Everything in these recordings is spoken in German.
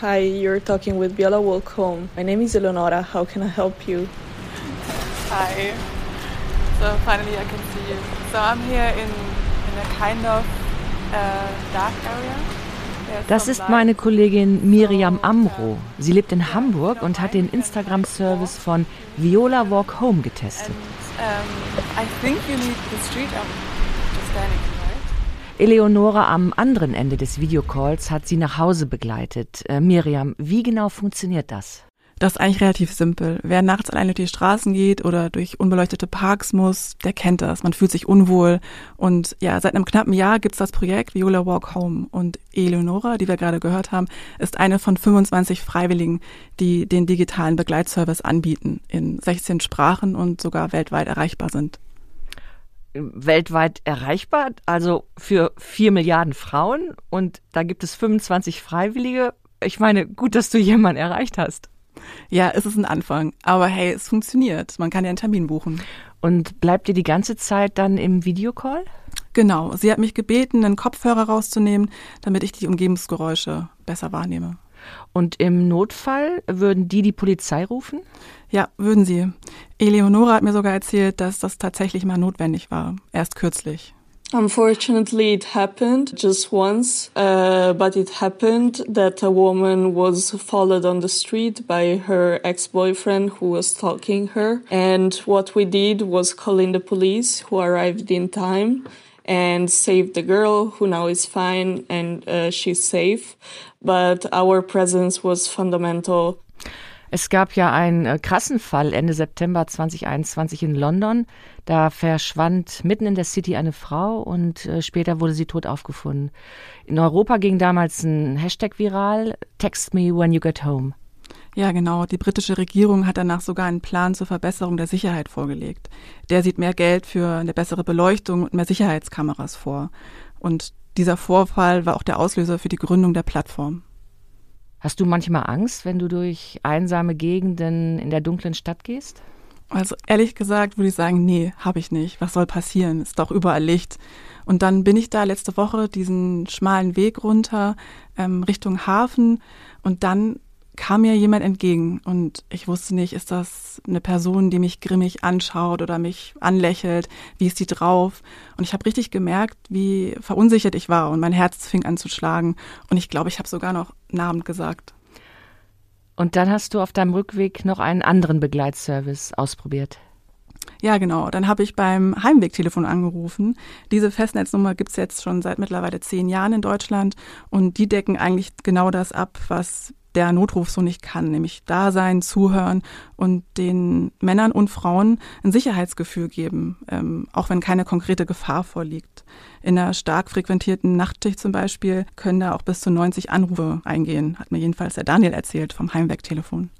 Hi, you're talking with Viola Walk Home. My name is Eleonora. How can I help you? Hi. So finally I can see you. So I'm here in, in a kind of uh, dark area. Das ist meine Kollegin Miriam Amro. Sie lebt in Hamburg und hat den Instagram-Service von Viola Walk Home getestet. And, um, I think you need the street standing Eleonora am anderen Ende des Videocalls hat sie nach Hause begleitet. Äh, Miriam, wie genau funktioniert das? Das ist eigentlich relativ simpel. Wer nachts allein durch die Straßen geht oder durch unbeleuchtete Parks muss, der kennt das. Man fühlt sich unwohl. Und ja, seit einem knappen Jahr gibt's das Projekt Viola Walk Home. Und Eleonora, die wir gerade gehört haben, ist eine von 25 Freiwilligen, die den digitalen Begleitservice anbieten, in 16 Sprachen und sogar weltweit erreichbar sind weltweit erreichbar, also für vier Milliarden Frauen und da gibt es 25 Freiwillige. Ich meine, gut, dass du jemanden erreicht hast. Ja, es ist ein Anfang, aber hey, es funktioniert. Man kann ja einen Termin buchen. Und bleibt ihr die ganze Zeit dann im Videocall? Genau. Sie hat mich gebeten, einen Kopfhörer rauszunehmen, damit ich die Umgebungsgeräusche besser wahrnehme. Und im Notfall würden die die Polizei rufen? Ja, würden sie. Eleonora hat mir sogar erzählt, dass das tatsächlich mal notwendig war. Erst kürzlich. Unfortunately, it happened just once, uh, but it happened that a woman was followed on the street by her ex-boyfriend who was stalking her. And what we did was call in the police who arrived in time and saved the girl who now is fine and uh, she's safe. But our presence was fundamental. Es gab ja einen äh, krassen Fall Ende September 2021 in London. Da verschwand mitten in der City eine Frau und äh, später wurde sie tot aufgefunden. In Europa ging damals ein Hashtag viral, Text me when you get home. Ja, genau. Die britische Regierung hat danach sogar einen Plan zur Verbesserung der Sicherheit vorgelegt. Der sieht mehr Geld für eine bessere Beleuchtung und mehr Sicherheitskameras vor. Und dieser Vorfall war auch der Auslöser für die Gründung der Plattform. Hast du manchmal Angst, wenn du durch einsame Gegenden in der dunklen Stadt gehst? Also ehrlich gesagt würde ich sagen, nee, habe ich nicht. Was soll passieren? Ist doch überall Licht. Und dann bin ich da letzte Woche diesen schmalen Weg runter ähm, Richtung Hafen und dann kam mir jemand entgegen und ich wusste nicht, ist das eine Person, die mich grimmig anschaut oder mich anlächelt, wie ist die drauf? Und ich habe richtig gemerkt, wie verunsichert ich war und mein Herz fing an zu schlagen und ich glaube, ich habe sogar noch Namen gesagt. Und dann hast du auf deinem Rückweg noch einen anderen Begleitservice ausprobiert. Ja, genau. Dann habe ich beim Heimwegtelefon angerufen. Diese Festnetznummer gibt's jetzt schon seit mittlerweile zehn Jahren in Deutschland und die decken eigentlich genau das ab, was der Notruf so nicht kann, nämlich da sein, zuhören und den Männern und Frauen ein Sicherheitsgefühl geben, ähm, auch wenn keine konkrete Gefahr vorliegt. In einer stark frequentierten Nachtschicht zum Beispiel können da auch bis zu 90 Anrufe eingehen, hat mir jedenfalls der Daniel erzählt vom Heimwerktelefon.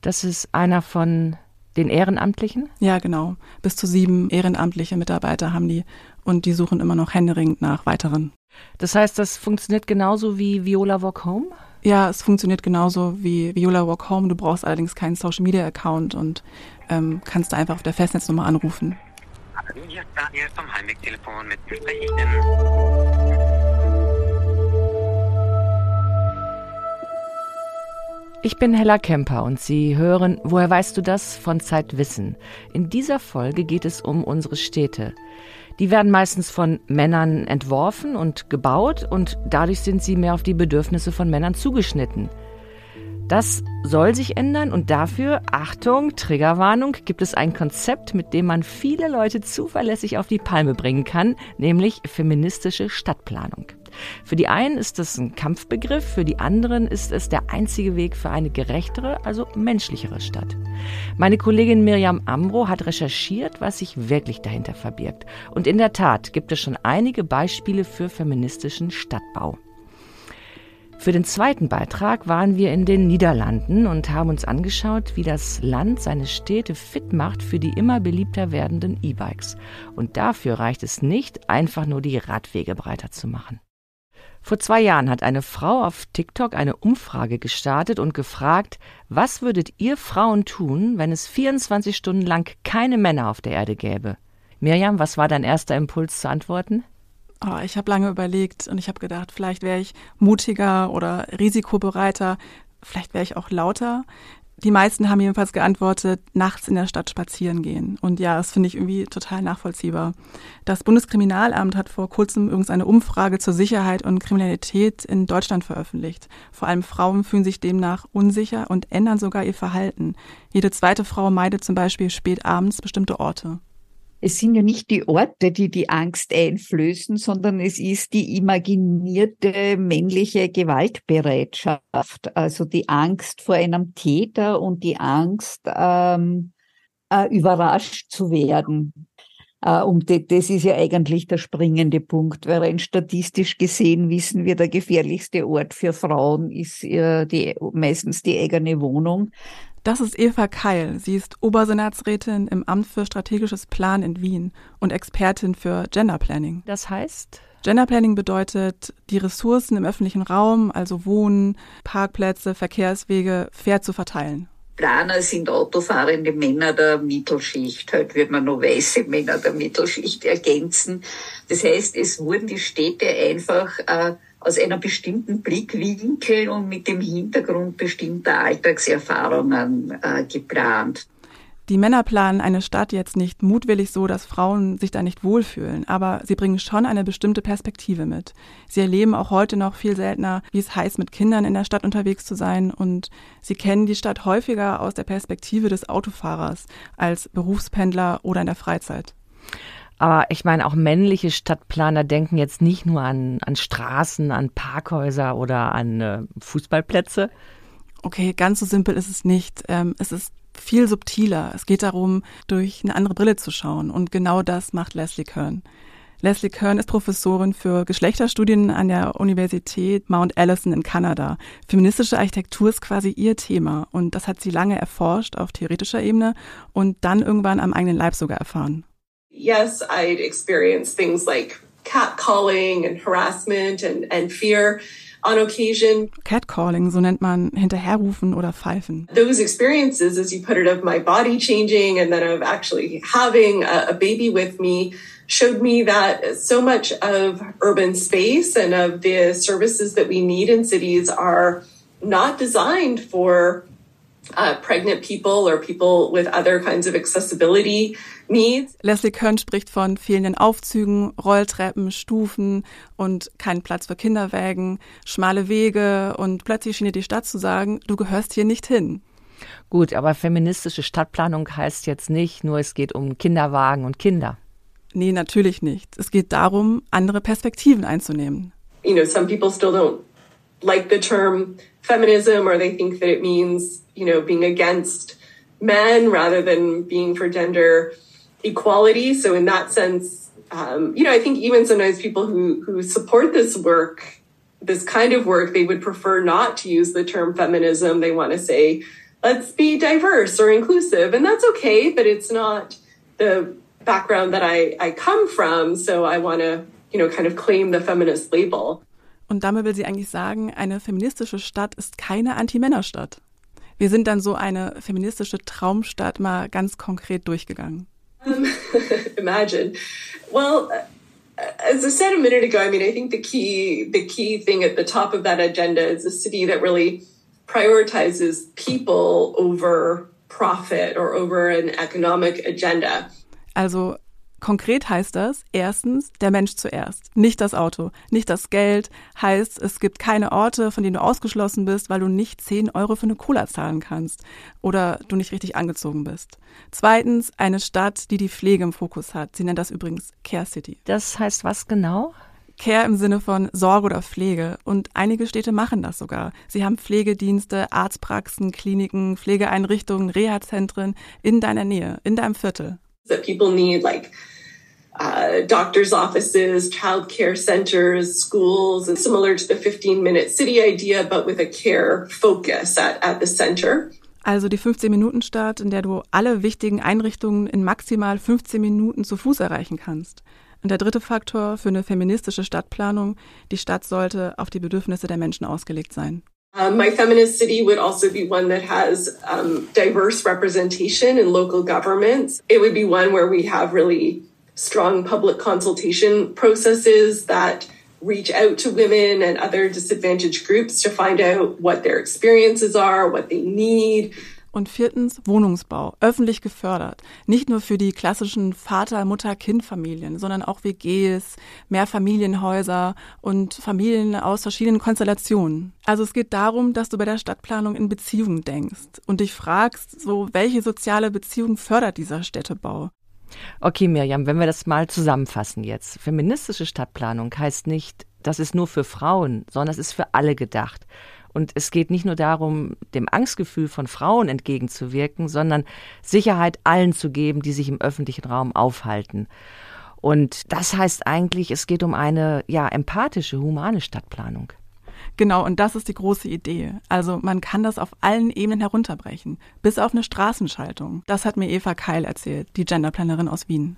Das ist einer von den Ehrenamtlichen? Ja, genau. Bis zu sieben ehrenamtliche Mitarbeiter haben die und die suchen immer noch händeringend nach weiteren. Das heißt, das funktioniert genauso wie Viola Walk Home? Ja, es funktioniert genauso wie Viola Walk Home. Du brauchst allerdings keinen Social Media Account und ähm, kannst da einfach auf der Festnetznummer anrufen. Hallo, hier ist Daniel vom Heimwegtelefon. Mit denn? Ich bin Hella Kemper und Sie hören Woher weißt du das von Zeitwissen. In dieser Folge geht es um unsere Städte. Die werden meistens von Männern entworfen und gebaut und dadurch sind sie mehr auf die Bedürfnisse von Männern zugeschnitten. Das soll sich ändern und dafür, Achtung, Triggerwarnung, gibt es ein Konzept, mit dem man viele Leute zuverlässig auf die Palme bringen kann, nämlich feministische Stadtplanung. Für die einen ist das ein Kampfbegriff, für die anderen ist es der einzige Weg für eine gerechtere, also menschlichere Stadt. Meine Kollegin Miriam Ambro hat recherchiert, was sich wirklich dahinter verbirgt. Und in der Tat gibt es schon einige Beispiele für feministischen Stadtbau. Für den zweiten Beitrag waren wir in den Niederlanden und haben uns angeschaut, wie das Land seine Städte fit macht für die immer beliebter werdenden E-Bikes. Und dafür reicht es nicht, einfach nur die Radwege breiter zu machen. Vor zwei Jahren hat eine Frau auf TikTok eine Umfrage gestartet und gefragt, was würdet ihr Frauen tun, wenn es 24 Stunden lang keine Männer auf der Erde gäbe? Mirjam, was war dein erster Impuls zu antworten? Oh, ich habe lange überlegt und ich habe gedacht, vielleicht wäre ich mutiger oder risikobereiter, vielleicht wäre ich auch lauter. Die meisten haben jedenfalls geantwortet, nachts in der Stadt spazieren gehen. Und ja, das finde ich irgendwie total nachvollziehbar. Das Bundeskriminalamt hat vor kurzem übrigens eine Umfrage zur Sicherheit und Kriminalität in Deutschland veröffentlicht. Vor allem Frauen fühlen sich demnach unsicher und ändern sogar ihr Verhalten. Jede zweite Frau meidet zum Beispiel spät abends bestimmte Orte es sind ja nicht die Orte, die die Angst einflößen, sondern es ist die imaginierte männliche Gewaltbereitschaft, also die Angst vor einem Täter und die Angst, ähm, äh, überrascht zu werden. Äh, und das ist ja eigentlich der springende Punkt, weil rein statistisch gesehen wissen wir, der gefährlichste Ort für Frauen ist äh, die, meistens die eigene Wohnung. Das ist Eva Keil. Sie ist Obersenatsrätin im Amt für strategisches Plan in Wien und Expertin für Gender Planning. Das heißt? Gender Planning bedeutet, die Ressourcen im öffentlichen Raum, also Wohnen, Parkplätze, Verkehrswege, fair zu verteilen. Planer sind autofahrende Männer der Mittelschicht. Heute wird man nur weiße Männer der Mittelschicht ergänzen. Das heißt, es wurden die Städte einfach äh, aus einer bestimmten Blickwinkel und mit dem Hintergrund bestimmter Alltagserfahrungen äh, geplant. Die Männer planen eine Stadt jetzt nicht mutwillig so, dass Frauen sich da nicht wohlfühlen, aber sie bringen schon eine bestimmte Perspektive mit. Sie erleben auch heute noch viel seltener, wie es heißt, mit Kindern in der Stadt unterwegs zu sein und sie kennen die Stadt häufiger aus der Perspektive des Autofahrers als Berufspendler oder in der Freizeit. Aber ich meine, auch männliche Stadtplaner denken jetzt nicht nur an, an Straßen, an Parkhäuser oder an äh, Fußballplätze. Okay, ganz so simpel ist es nicht. Ähm, es ist viel subtiler. Es geht darum, durch eine andere Brille zu schauen. Und genau das macht Leslie Kern. Leslie Kern ist Professorin für Geschlechterstudien an der Universität Mount Allison in Kanada. Feministische Architektur ist quasi ihr Thema und das hat sie lange erforscht auf theoretischer Ebene und dann irgendwann am eigenen Leib sogar erfahren. Yes, I'd experienced things like catcalling and harassment and, and fear on occasion. Catcalling, so nennt man hinterherrufen oder pfeifen. Those experiences, as you put it, of my body changing and then of actually having a, a baby with me showed me that so much of urban space and of the services that we need in cities are not designed for uh, pregnant people or people with other kinds of accessibility needs. Leslie Kern spricht von fehlenden Aufzügen, Rolltreppen, Stufen und keinen Platz für Kinderwägen, schmale Wege und plötzlich schien ihr die Stadt zu sagen, du gehörst hier nicht hin. Gut, aber feministische Stadtplanung heißt jetzt nicht nur, es geht um Kinderwagen und Kinder. Nee, natürlich nicht. Es geht darum, andere Perspektiven einzunehmen. You know, some people still don't like the term feminism or they think that it means, you know, being against men rather than being for gender equality. So in that sense, um, you know, I think even sometimes people who, who support this work, this kind of work, they would prefer not to use the term feminism. They want to say, let's be diverse or inclusive. And that's okay, but it's not the background that I, I come from. So I want to, you know, kind of claim the feminist label. Und damit will sie eigentlich sagen, eine feministische Stadt ist keine Anti-Männer-Stadt. Wir sind dann so eine feministische Traumstadt mal ganz konkret durchgegangen. Um, imagine. Well, as I said a minute ago, I mean, I think the key the key thing at the top of that agenda is a city that really prioritizes people over profit or over an economic agenda. Also Konkret heißt das, erstens, der Mensch zuerst, nicht das Auto, nicht das Geld, heißt, es gibt keine Orte, von denen du ausgeschlossen bist, weil du nicht 10 Euro für eine Cola zahlen kannst oder du nicht richtig angezogen bist. Zweitens, eine Stadt, die die Pflege im Fokus hat. Sie nennt das übrigens Care City. Das heißt was genau? Care im Sinne von Sorge oder Pflege. Und einige Städte machen das sogar. Sie haben Pflegedienste, Arztpraxen, Kliniken, Pflegeeinrichtungen, Reha-Zentren in deiner Nähe, in deinem Viertel. That people need like uh, doctor's offices, childcare centers, schools, and similar to the 15 minute city idea, but with a care focus at, at the center. Also die 15-Minuten-Stadt, in der du alle wichtigen Einrichtungen in maximal 15 Minuten zu Fuß erreichen kannst. Und der dritte Faktor für eine feministische Stadtplanung, die Stadt sollte auf die Bedürfnisse der Menschen ausgelegt sein. Um, my feminist city would also be one that has um, diverse representation in local governments. It would be one where we have really strong public consultation processes that reach out to women and other disadvantaged groups to find out what their experiences are, what they need, und viertens Wohnungsbau, öffentlich gefördert. Nicht nur für die klassischen Vater-, Mutter-, Kind-Familien, sondern auch WGs, Mehrfamilienhäuser und Familien aus verschiedenen Konstellationen. Also es geht darum, dass du bei der Stadtplanung in Beziehungen denkst und dich fragst, so welche soziale Beziehung fördert dieser Städtebau? Okay, Mirjam, wenn wir das mal zusammenfassen jetzt. Feministische Stadtplanung heißt nicht, das ist nur für Frauen, sondern es ist für alle gedacht. Und es geht nicht nur darum, dem Angstgefühl von Frauen entgegenzuwirken, sondern Sicherheit allen zu geben, die sich im öffentlichen Raum aufhalten. Und das heißt eigentlich, es geht um eine ja empathische, humane Stadtplanung. Genau, und das ist die große Idee. Also man kann das auf allen Ebenen herunterbrechen, bis auf eine Straßenschaltung. Das hat mir Eva Keil erzählt, die Genderplanerin aus Wien.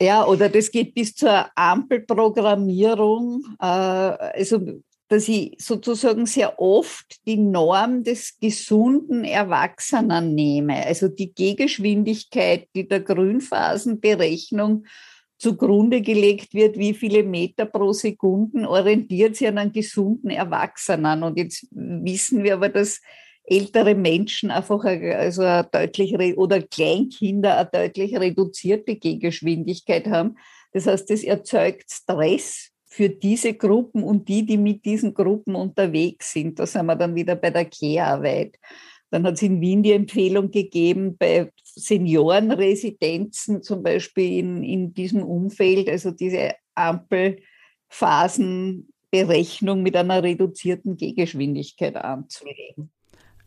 Ja, oder das geht bis zur Ampelprogrammierung. Äh, also dass ich sozusagen sehr oft die Norm des gesunden Erwachsenen nehme. Also die Gehgeschwindigkeit, die der Grünphasenberechnung zugrunde gelegt wird, wie viele Meter pro Sekunden, orientiert sich an einen gesunden Erwachsenen. Und jetzt wissen wir aber, dass ältere Menschen einfach also deutlich oder Kleinkinder eine deutlich reduzierte Gehgeschwindigkeit haben. Das heißt, das erzeugt Stress für diese Gruppen und die, die mit diesen Gruppen unterwegs sind. Da sind wir dann wieder bei der Kehrarbeit. Dann hat es in Wien die Empfehlung gegeben, bei Seniorenresidenzen zum Beispiel in, in diesem Umfeld, also diese Ampelphasenberechnung mit einer reduzierten Gehgeschwindigkeit anzulegen.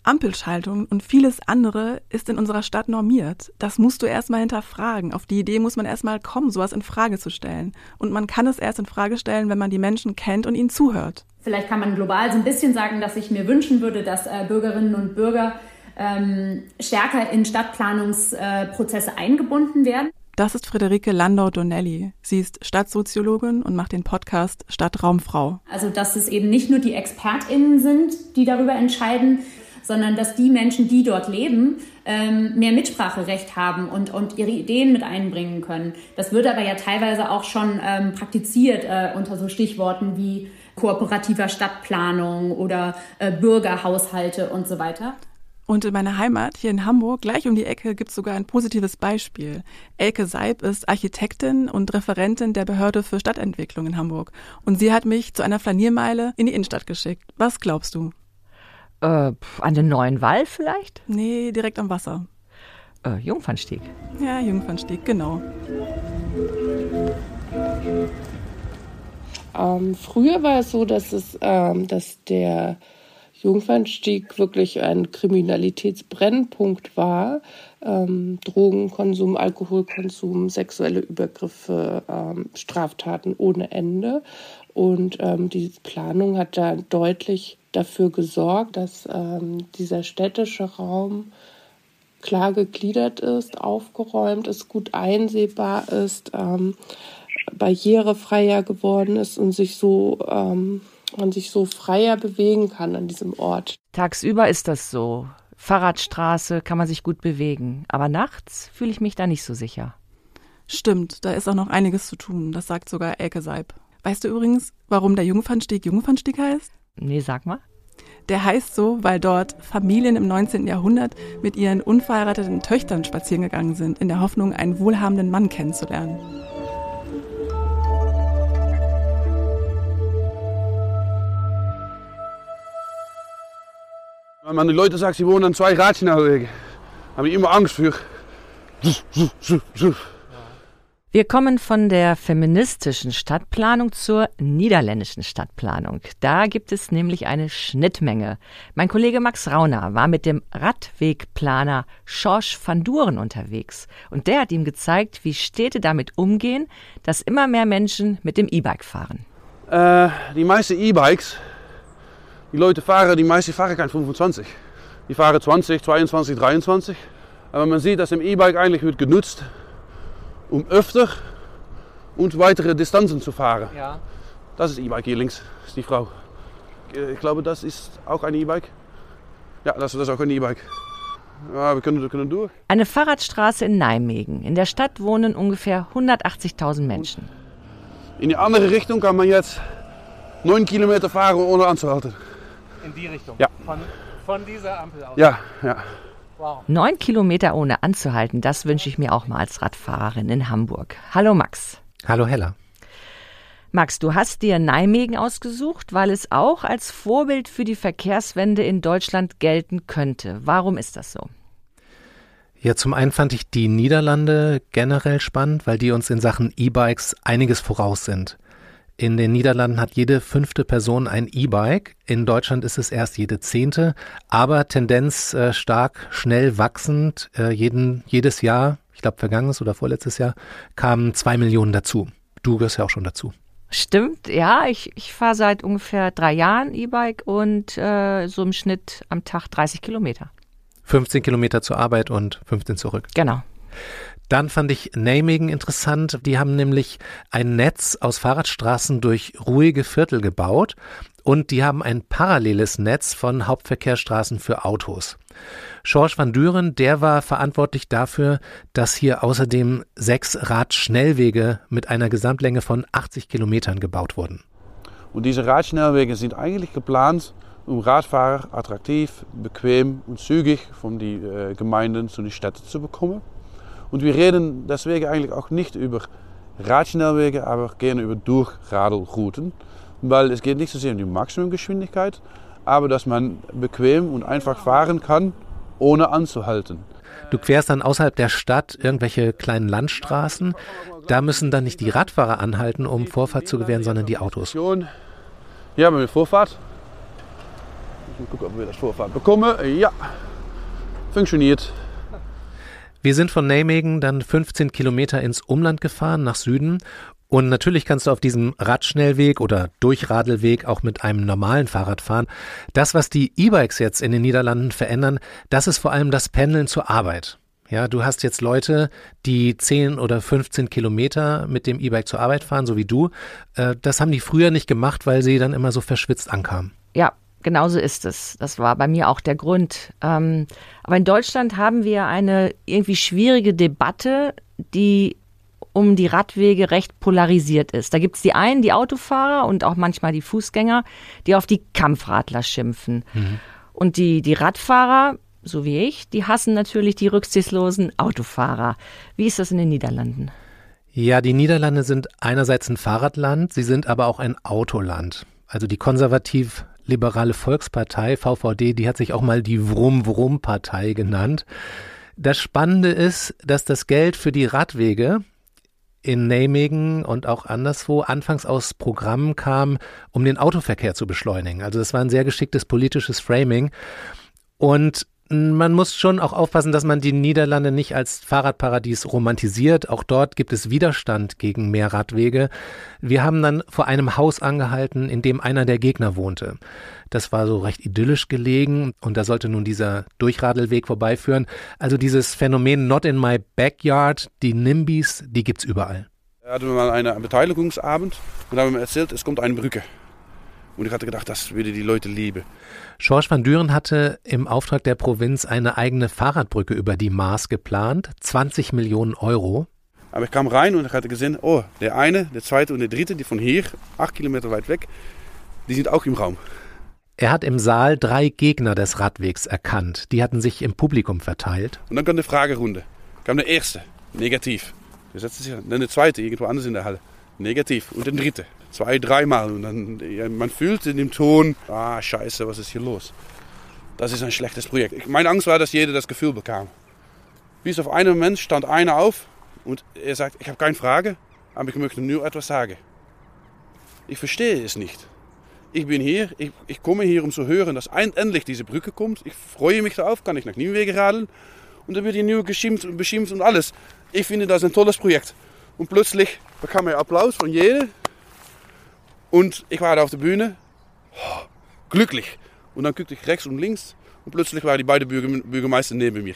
Ampelschaltung und vieles andere ist in unserer Stadt normiert. Das musst du erstmal hinterfragen. Auf die Idee muss man erstmal kommen, sowas in Frage zu stellen. Und man kann es erst in Frage stellen, wenn man die Menschen kennt und ihnen zuhört. Vielleicht kann man global so ein bisschen sagen, dass ich mir wünschen würde, dass äh, Bürgerinnen und Bürger ähm, stärker in Stadtplanungsprozesse äh, eingebunden werden. Das ist Friederike Landau-Donnelly. Sie ist Stadtsoziologin und macht den Podcast Stadtraumfrau. Also, dass es eben nicht nur die ExpertInnen sind, die darüber entscheiden, sondern dass die Menschen, die dort leben, ähm, mehr Mitspracherecht haben und, und ihre Ideen mit einbringen können. Das wird aber ja teilweise auch schon ähm, praktiziert äh, unter so Stichworten wie kooperativer Stadtplanung oder äh, Bürgerhaushalte und so weiter. Und in meiner Heimat, hier in Hamburg, gleich um die Ecke, gibt es sogar ein positives Beispiel. Elke Seib ist Architektin und Referentin der Behörde für Stadtentwicklung in Hamburg. Und sie hat mich zu einer Flaniermeile in die Innenstadt geschickt. Was glaubst du? Äh, an den neuen Wall vielleicht? Nee, direkt am Wasser. Äh, Jungfernstieg. Ja, Jungfernstieg, genau. Ähm, früher war es so, dass es, ähm, dass der Jungfernstieg wirklich ein Kriminalitätsbrennpunkt war. Ähm, Drogenkonsum, Alkoholkonsum, sexuelle Übergriffe, ähm, Straftaten ohne Ende. Und ähm, die Planung hat da deutlich dafür gesorgt, dass ähm, dieser städtische Raum klar gegliedert ist, aufgeräumt ist, gut einsehbar ist, barrierefreier geworden ist und sich so ähm, man sich so freier bewegen kann an diesem Ort. Tagsüber ist das so. Fahrradstraße kann man sich gut bewegen, aber nachts fühle ich mich da nicht so sicher. Stimmt, da ist auch noch einiges zu tun, das sagt sogar Elke Seib. Weißt du übrigens, warum der Jungfernstieg Jungfernstieg heißt? Nee, sag mal. Der heißt so, weil dort Familien im 19. Jahrhundert mit ihren unverheirateten Töchtern spazieren gegangen sind, in der Hoffnung, einen wohlhabenden Mann kennenzulernen. Wenn man die Leute sagt, sie wohnen an zwei Radschnellwegen, habe ich immer Angst für. Wir kommen von der feministischen Stadtplanung zur niederländischen Stadtplanung. Da gibt es nämlich eine Schnittmenge. Mein Kollege Max Rauner war mit dem Radwegplaner Schorsch van Duren unterwegs und der hat ihm gezeigt, wie Städte damit umgehen, dass immer mehr Menschen mit dem E-Bike fahren. Äh, die meisten E-Bikes, die Leute fahren, die meisten fahren kein 25. Die fahren 20, 22, 23. Aber man sieht, dass im E-Bike eigentlich wird genutzt um öfter und weitere Distanzen zu fahren. Ja. Das ist E-Bike hier links, ist die Frau. Ich glaube, das ist auch ein E-Bike. Ja, das, das ist auch ein E-Bike. Ja, wir können, wir können durch. Eine Fahrradstraße in Nijmegen. In der Stadt wohnen ungefähr 180.000 Menschen. In die andere Richtung kann man jetzt neun Kilometer fahren, ohne anzuhalten. In die Richtung? Ja. Von, von dieser Ampel aus? Ja, ja. Wow. Neun Kilometer ohne anzuhalten, das wünsche ich mir auch mal als Radfahrerin in Hamburg. Hallo Max. Hallo Hella. Max, du hast dir Nijmegen ausgesucht, weil es auch als Vorbild für die Verkehrswende in Deutschland gelten könnte. Warum ist das so? Ja, zum einen fand ich die Niederlande generell spannend, weil die uns in Sachen E-Bikes einiges voraus sind. In den Niederlanden hat jede fünfte Person ein E-Bike. In Deutschland ist es erst jede zehnte, aber Tendenz äh, stark, schnell wachsend. Äh, jeden, jedes Jahr, ich glaube vergangenes oder vorletztes Jahr, kamen zwei Millionen dazu. Du gehörst ja auch schon dazu. Stimmt, ja. Ich, ich fahre seit ungefähr drei Jahren E-Bike und äh, so im Schnitt am Tag 30 Kilometer. 15 Kilometer zur Arbeit und 15 zurück. Genau. Dann fand ich Nijmegen interessant. Die haben nämlich ein Netz aus Fahrradstraßen durch ruhige Viertel gebaut und die haben ein paralleles Netz von Hauptverkehrsstraßen für Autos. George van Duren, der war verantwortlich dafür, dass hier außerdem sechs Radschnellwege mit einer Gesamtlänge von 80 Kilometern gebaut wurden. Und diese Radschnellwege sind eigentlich geplant, um Radfahrer attraktiv, bequem und zügig von den äh, Gemeinden zu den Städten zu bekommen. Und wir reden deswegen eigentlich auch nicht über Radschnellwege, aber gerne über Durchradelrouten, weil es geht nicht so sehr um die Maximumgeschwindigkeit, aber dass man bequem und einfach fahren kann, ohne anzuhalten. Du querst dann außerhalb der Stadt irgendwelche kleinen Landstraßen. Da müssen dann nicht die Radfahrer anhalten, um Vorfahrt zu gewähren, sondern die Autos. Ja, haben wir Vorfahrt. Mal gucken, ob wir das Vorfahrt bekommen. Ja, funktioniert. Wir sind von Nijmegen dann 15 Kilometer ins Umland gefahren, nach Süden. Und natürlich kannst du auf diesem Radschnellweg oder Durchradelweg auch mit einem normalen Fahrrad fahren. Das, was die E-Bikes jetzt in den Niederlanden verändern, das ist vor allem das Pendeln zur Arbeit. Ja, du hast jetzt Leute, die 10 oder 15 Kilometer mit dem E-Bike zur Arbeit fahren, so wie du. Äh, das haben die früher nicht gemacht, weil sie dann immer so verschwitzt ankamen. Ja, genauso ist es. Das war bei mir auch der Grund. Ähm, aber in Deutschland haben wir eine irgendwie schwierige Debatte, die um die Radwege recht polarisiert ist. Da gibt es die einen, die Autofahrer und auch manchmal die Fußgänger, die auf die Kampfradler schimpfen. Mhm. Und die, die Radfahrer, so wie ich, die hassen natürlich die rücksichtslosen Autofahrer. Wie ist das in den Niederlanden? Ja, die Niederlande sind einerseits ein Fahrradland, sie sind aber auch ein Autoland. Also die konservativ liberale Volkspartei, VVD, die hat sich auch mal die Wrum-Wrum-Partei genannt. Das Spannende ist, dass das Geld für die Radwege in Nijmegen und auch anderswo anfangs aus Programmen kam, um den Autoverkehr zu beschleunigen. Also das war ein sehr geschicktes politisches Framing. Und man muss schon auch aufpassen, dass man die Niederlande nicht als Fahrradparadies romantisiert. Auch dort gibt es Widerstand gegen mehr Radwege. Wir haben dann vor einem Haus angehalten, in dem einer der Gegner wohnte. Das war so recht idyllisch gelegen und da sollte nun dieser Durchradelweg vorbeiführen. Also dieses Phänomen Not in my backyard, die NIMBYs, die gibt's überall. Wir hatten mal einen Beteiligungsabend und haben erzählt, es kommt eine Brücke. Und ich hatte gedacht, das würde die Leute lieben. George van Duren hatte im Auftrag der Provinz eine eigene Fahrradbrücke über die Maas geplant, 20 Millionen Euro. Aber ich kam rein und ich hatte gesehen, oh, der eine, der zweite und der dritte, die von hier, acht Kilometer weit weg, die sind auch im Raum. Er hat im Saal drei Gegner des Radwegs erkannt. Die hatten sich im Publikum verteilt. Und dann kam die Fragerunde. Kam der erste, negativ. Der setzte sich an. Dann der zweite, irgendwo anders in der Halle, negativ. Und der dritte, zwei, dreimal. Und dann, man fühlt in dem Ton, ah, scheiße, was ist hier los? Das ist ein schlechtes Projekt. Meine Angst war, dass jeder das Gefühl bekam. Bis auf einen Moment stand einer auf und er sagt, ich habe keine Frage, aber ich möchte nur etwas sagen. Ich verstehe es nicht. Ich bin hier, ich, ich komme hier, um zu hören, dass endlich diese Brücke kommt. Ich freue mich darauf, kann ich nach Nieuwegen radeln. Und dann wird hier nur geschimpft und beschimpft und alles. Ich finde das ein tolles Projekt. Und plötzlich bekam er Applaus von jedem. Und ich war da auf der Bühne, oh, glücklich. Und dann guckte ich rechts und links und plötzlich waren die beiden Bürger, Bürgermeister neben mir.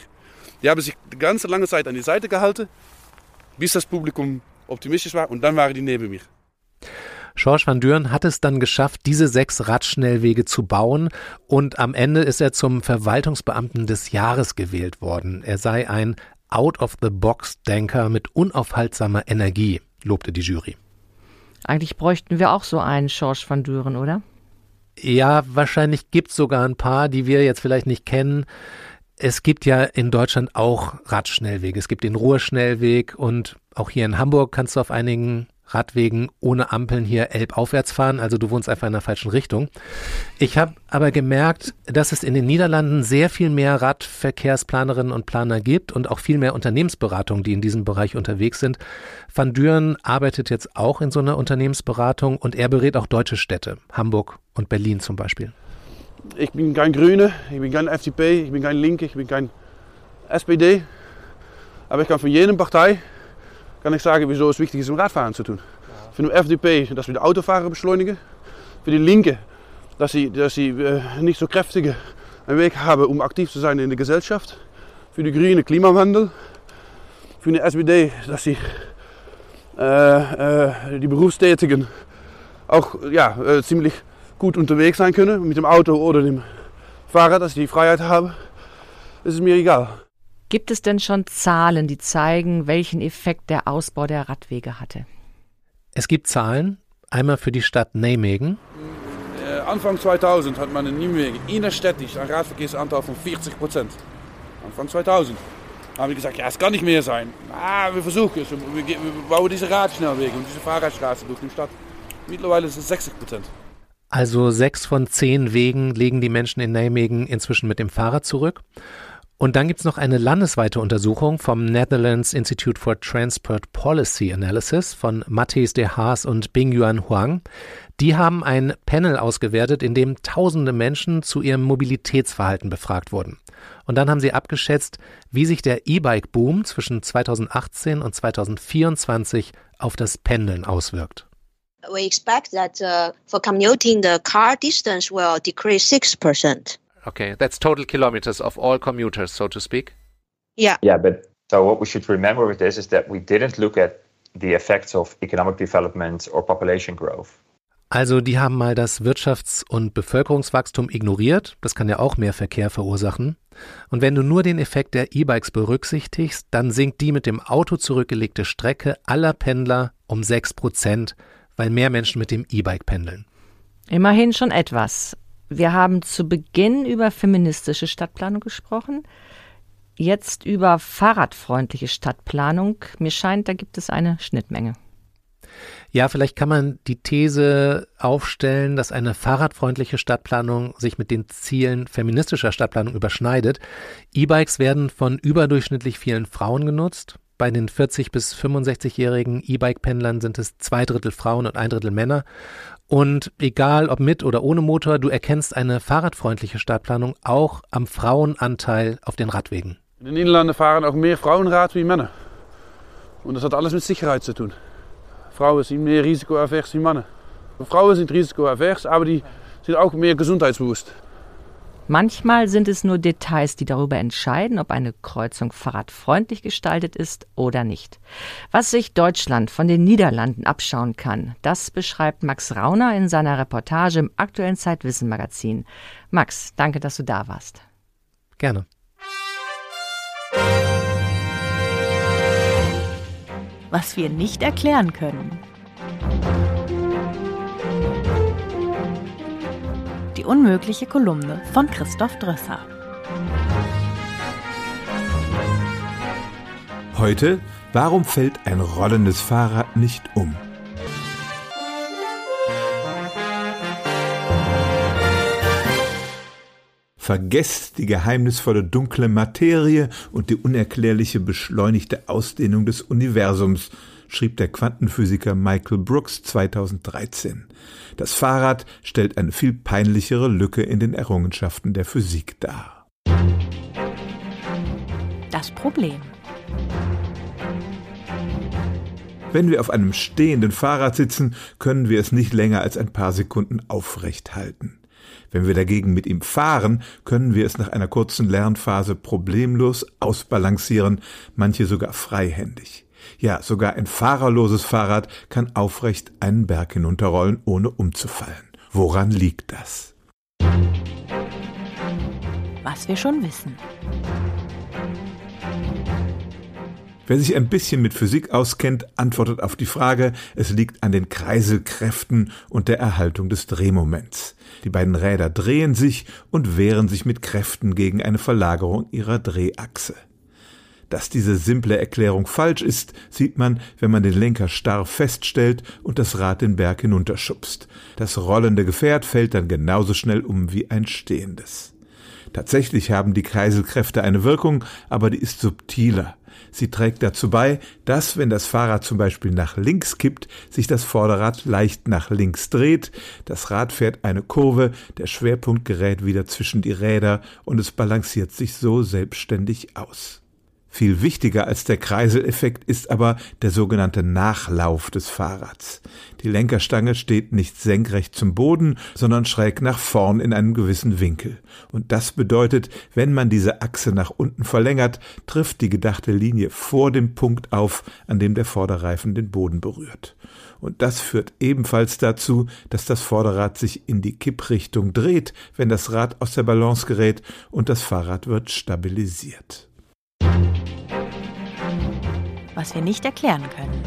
Die haben sich die ganze lange Zeit an die Seite gehalten, bis das Publikum optimistisch war und dann waren die neben mir. George van Duren hat es dann geschafft, diese sechs Radschnellwege zu bauen und am Ende ist er zum Verwaltungsbeamten des Jahres gewählt worden. Er sei ein Out-of-the-Box-Denker mit unaufhaltsamer Energie, lobte die Jury. Eigentlich bräuchten wir auch so einen George van Duren, oder? Ja, wahrscheinlich gibt es sogar ein paar, die wir jetzt vielleicht nicht kennen. Es gibt ja in Deutschland auch Radschnellwege. Es gibt den Ruhrschnellweg und auch hier in Hamburg kannst du auf einigen Radwegen ohne Ampeln hier elbaufwärts fahren, also du wohnst einfach in der falschen Richtung. Ich habe aber gemerkt, dass es in den Niederlanden sehr viel mehr Radverkehrsplanerinnen und Planer gibt und auch viel mehr Unternehmensberatungen, die in diesem Bereich unterwegs sind. Van Düren arbeitet jetzt auch in so einer Unternehmensberatung und er berät auch deutsche Städte, Hamburg und Berlin zum Beispiel. Ich bin kein Grüne, ich bin kein FDP, ich bin kein Linke, ich bin kein SPD. Aber ich kann von jedem Partei kann ich sagen, wieso es wichtig ist, um Radfahren zu tun. Für die FDP, dass wir die Autofahrer beschleunigen. Für die Linke, dass sie, dass sie äh, nicht so kräftige einen Weg haben, um aktiv zu sein in der Gesellschaft. Für die Grünen Klimawandel. Für die SPD, dass sie äh, äh, die Berufstätigen auch ja, ziemlich gut unterwegs sein können, mit dem Auto oder dem Fahrrad, dass sie die Freiheit haben. Das ist mir egal. Gibt es denn schon Zahlen, die zeigen, welchen Effekt der Ausbau der Radwege hatte? Es gibt Zahlen, einmal für die Stadt Nijmegen. Äh, Anfang 2000 hat man in Nijmegen innerstädtisch einen Radverkehrsanteil von 40 Prozent. Anfang 2000. Da haben wir gesagt, ja, es kann nicht mehr sein. Ah, wir versuchen es. Wir, wir bauen diese Radschnellwege und diese Fahrradstraße durch die Stadt. Mittlerweile ist es 60 Prozent. Also sechs von zehn Wegen legen die Menschen in Nijmegen inzwischen mit dem Fahrrad zurück. Und dann gibt es noch eine landesweite Untersuchung vom Netherlands Institute for Transport Policy Analysis von Matthijs de Haas und Bing Yuan Huang. Die haben ein Panel ausgewertet, in dem tausende Menschen zu ihrem Mobilitätsverhalten befragt wurden. Und dann haben sie abgeschätzt, wie sich der E-Bike-Boom zwischen 2018 und 2024 auf das Pendeln auswirkt. We expect that uh, for commuting the car distance will decrease 6%. Okay, that's total kilometers of all commuters, so to speak. Yeah. Yeah, but so what we should remember with this is that we didn't look at the effects of economic development or population growth. Also die haben mal das Wirtschafts- und Bevölkerungswachstum ignoriert, das kann ja auch mehr Verkehr verursachen. Und wenn du nur den Effekt der E-Bikes berücksichtigst, dann sinkt die mit dem Auto zurückgelegte Strecke aller Pendler um 6 Prozent, weil mehr Menschen mit dem E-Bike pendeln. Immerhin schon etwas. Wir haben zu Beginn über feministische Stadtplanung gesprochen, jetzt über fahrradfreundliche Stadtplanung. Mir scheint, da gibt es eine Schnittmenge. Ja, vielleicht kann man die These aufstellen, dass eine fahrradfreundliche Stadtplanung sich mit den Zielen feministischer Stadtplanung überschneidet. E-Bikes werden von überdurchschnittlich vielen Frauen genutzt. Bei den 40 bis 65-jährigen E-Bike-Pendlern sind es zwei Drittel Frauen und ein Drittel Männer. Und egal ob mit oder ohne Motor, du erkennst eine fahrradfreundliche Stadtplanung auch am Frauenanteil auf den Radwegen. In den Niederlanden fahren auch mehr Frauen Rad wie Männer. Und das hat alles mit Sicherheit zu tun. Frauen sind mehr risikoavers wie Männer. Frauen sind risikoavers, aber die sind auch mehr gesundheitsbewusst. Manchmal sind es nur Details, die darüber entscheiden, ob eine Kreuzung fahrradfreundlich gestaltet ist oder nicht. Was sich Deutschland von den Niederlanden abschauen kann, das beschreibt Max Rauner in seiner Reportage im aktuellen Zeitwissen Magazin. Max, danke, dass du da warst. Gerne. Was wir nicht erklären können. Die unmögliche Kolumne von Christoph Drösser. Heute, warum fällt ein rollendes Fahrrad nicht um? Vergesst die geheimnisvolle dunkle Materie und die unerklärliche beschleunigte Ausdehnung des Universums, schrieb der Quantenphysiker Michael Brooks 2013. Das Fahrrad stellt eine viel peinlichere Lücke in den Errungenschaften der Physik dar. Das Problem. Wenn wir auf einem stehenden Fahrrad sitzen, können wir es nicht länger als ein paar Sekunden aufrecht halten. Wenn wir dagegen mit ihm fahren, können wir es nach einer kurzen Lernphase problemlos ausbalancieren, manche sogar freihändig. Ja, sogar ein fahrerloses Fahrrad kann aufrecht einen Berg hinunterrollen, ohne umzufallen. Woran liegt das? Was wir schon wissen. Wer sich ein bisschen mit Physik auskennt, antwortet auf die Frage, es liegt an den Kreiselkräften und der Erhaltung des Drehmoments. Die beiden Räder drehen sich und wehren sich mit Kräften gegen eine Verlagerung ihrer Drehachse. Dass diese simple Erklärung falsch ist, sieht man, wenn man den Lenker starr feststellt und das Rad den Berg hinunterschubst. Das rollende Gefährt fällt dann genauso schnell um wie ein stehendes. Tatsächlich haben die Kreiselkräfte eine Wirkung, aber die ist subtiler. Sie trägt dazu bei, dass, wenn das Fahrrad zum Beispiel nach links kippt, sich das Vorderrad leicht nach links dreht, das Rad fährt eine Kurve, der Schwerpunkt gerät wieder zwischen die Räder und es balanciert sich so selbstständig aus. Viel wichtiger als der Kreiseleffekt ist aber der sogenannte Nachlauf des Fahrrads. Die Lenkerstange steht nicht senkrecht zum Boden, sondern schräg nach vorn in einem gewissen Winkel. Und das bedeutet, wenn man diese Achse nach unten verlängert, trifft die gedachte Linie vor dem Punkt auf, an dem der Vorderreifen den Boden berührt. Und das führt ebenfalls dazu, dass das Vorderrad sich in die Kipprichtung dreht, wenn das Rad aus der Balance gerät und das Fahrrad wird stabilisiert was wir nicht erklären können.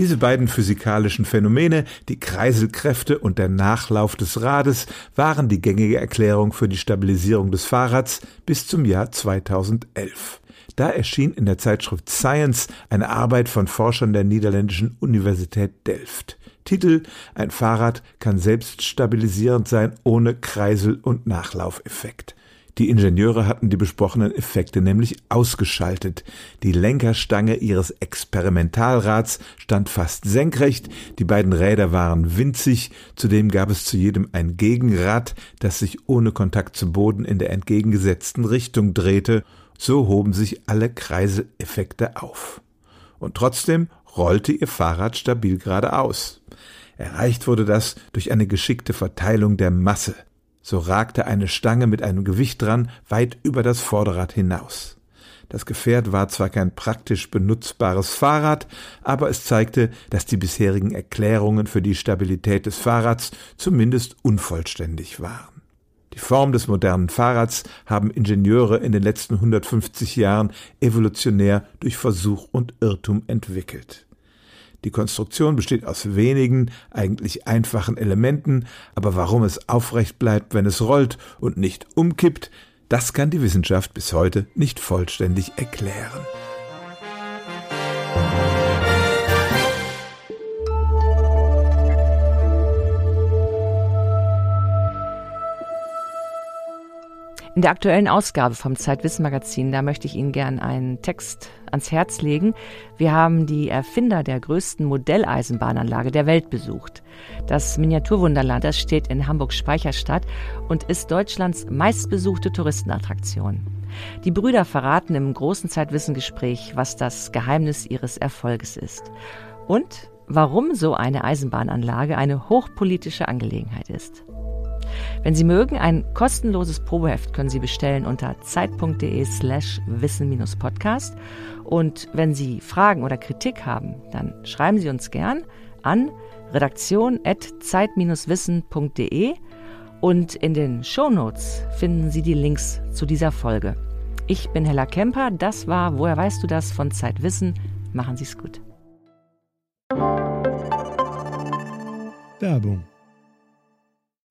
Diese beiden physikalischen Phänomene, die Kreiselkräfte und der Nachlauf des Rades, waren die gängige Erklärung für die Stabilisierung des Fahrrads bis zum Jahr 2011. Da erschien in der Zeitschrift Science eine Arbeit von Forschern der niederländischen Universität Delft. Titel Ein Fahrrad kann selbst stabilisierend sein ohne Kreisel- und Nachlaufeffekt. Die Ingenieure hatten die besprochenen Effekte nämlich ausgeschaltet. Die Lenkerstange ihres Experimentalrads stand fast senkrecht, die beiden Räder waren winzig, zudem gab es zu jedem ein Gegenrad, das sich ohne Kontakt zum Boden in der entgegengesetzten Richtung drehte, so hoben sich alle Kreiseleffekte auf. Und trotzdem rollte ihr Fahrrad stabil geradeaus. Erreicht wurde das durch eine geschickte Verteilung der Masse. So ragte eine Stange mit einem Gewicht dran weit über das Vorderrad hinaus. Das Gefährt war zwar kein praktisch benutzbares Fahrrad, aber es zeigte, dass die bisherigen Erklärungen für die Stabilität des Fahrrads zumindest unvollständig waren. Die Form des modernen Fahrrads haben Ingenieure in den letzten 150 Jahren evolutionär durch Versuch und Irrtum entwickelt. Die Konstruktion besteht aus wenigen, eigentlich einfachen Elementen, aber warum es aufrecht bleibt, wenn es rollt und nicht umkippt, das kann die Wissenschaft bis heute nicht vollständig erklären. In der aktuellen Ausgabe vom Zeitwissen Magazin, da möchte ich Ihnen gern einen Text ans Herz legen. Wir haben die Erfinder der größten Modelleisenbahnanlage der Welt besucht. Das Miniaturwunderland, das steht in Hamburg-Speicherstadt und ist Deutschlands meistbesuchte Touristenattraktion. Die Brüder verraten im großen Zeitwissengespräch, was das Geheimnis ihres Erfolges ist. Und warum so eine Eisenbahnanlage eine hochpolitische Angelegenheit ist. Wenn Sie mögen, ein kostenloses Probeheft können Sie bestellen unter zeit.de slash wissen-podcast. Und wenn Sie Fragen oder Kritik haben, dann schreiben Sie uns gern an redaktion.zeit-wissen.de und in den Shownotes finden Sie die Links zu dieser Folge. Ich bin Hella Kemper, das war Woher weißt du das von Zeitwissen. Machen Sie es gut. Werbung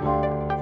Música